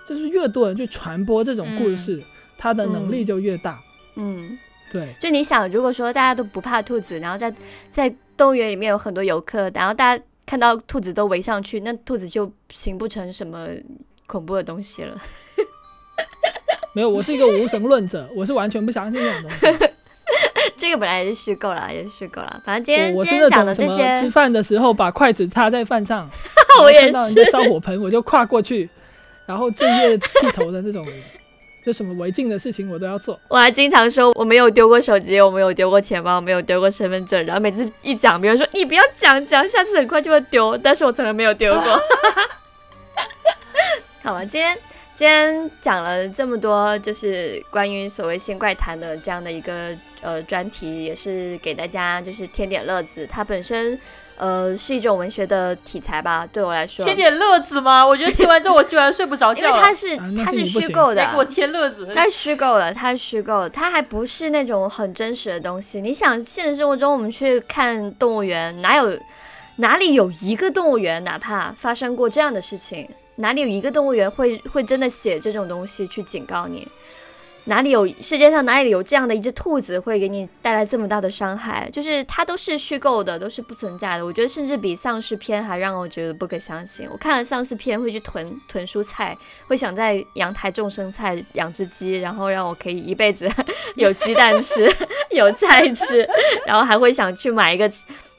就是越多人去传播这种故事，它的能力就越大。嗯。对，就你想，如果说大家都不怕兔子，然后在在动物园里面有很多游客，然后大家看到兔子都围上去，那兔子就形不成什么恐怖的东西了。没有，我是一个无神论者，我是完全不相信这种东西。这个本来也是虚构啦，也是虚构啦。反正今天我我今天讲是那种什么的这些吃，饭的时候把筷子插在饭上，我也看到人家烧火盆我就跨过去，然后正月剃头的那种，就什么违禁的事情我都要做。我还经常说我没有丢过手机，我没有丢过钱包，我没有丢过身份证，然后每次一讲，别人说你不要讲讲，下次很快就会丢，但是我从来没有丢过。好吧，今天今天讲了这么多，就是关于所谓新怪谈的这样的一个呃专题，也是给大家就是添点乐子。它本身呃是一种文学的题材吧，对我来说，添点乐子吗？我觉得听完之后我居然睡不着因为觉。它是它是虚构的，来给我添乐子。它是虚构的，它是虚构的，它还不是那种很真实的东西。你想，现实生活中我们去看动物园，哪有哪里有一个动物园，哪怕发生过这样的事情，哪里有一个动物园会会真的写这种东西去警告你？哪里有世界上哪里有这样的一只兔子会给你带来这么大的伤害？就是它都是虚构的，都是不存在的。我觉得甚至比丧尸片还让我觉得不可相信。我看了丧尸片会去囤囤蔬菜，会想在阳台种生菜，养只鸡，然后让我可以一辈子 有鸡蛋吃，有菜吃，然后还会想去买一个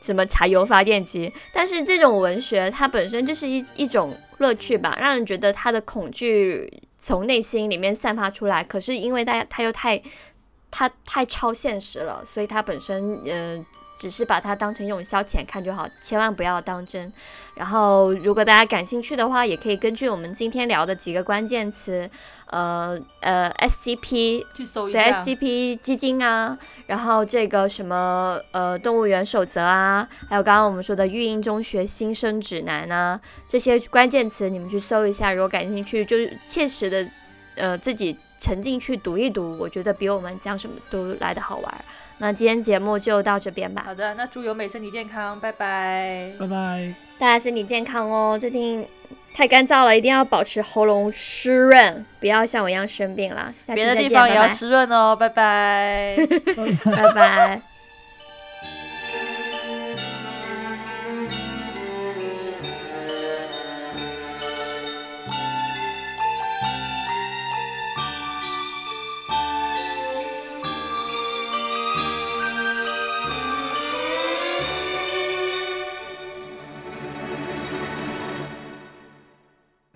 什么柴油发电机。但是这种文学它本身就是一一种乐趣吧，让人觉得它的恐惧从内心里面散发出来。可是因为大家他又太它太超现实了，所以他本身嗯。只是把它当成一种消遣看就好，千万不要当真。然后，如果大家感兴趣的话，也可以根据我们今天聊的几个关键词，呃呃，SCP 对去搜一下。SCP 基金啊，然后这个什么呃动物园守则啊，还有刚刚我们说的育婴中学新生指南啊，这些关键词你们去搜一下，如果感兴趣，就是切实的呃自己沉浸去读一读，我觉得比我们讲什么都来的好玩。那今天节目就到这边吧，好的，那祝由美身体健康，拜拜。拜拜。大家身体健康哦。最近太干燥了，一定要保持喉咙湿润，不要像我一样生病了。下期别的，地方也要湿润哦，拜拜。拜拜。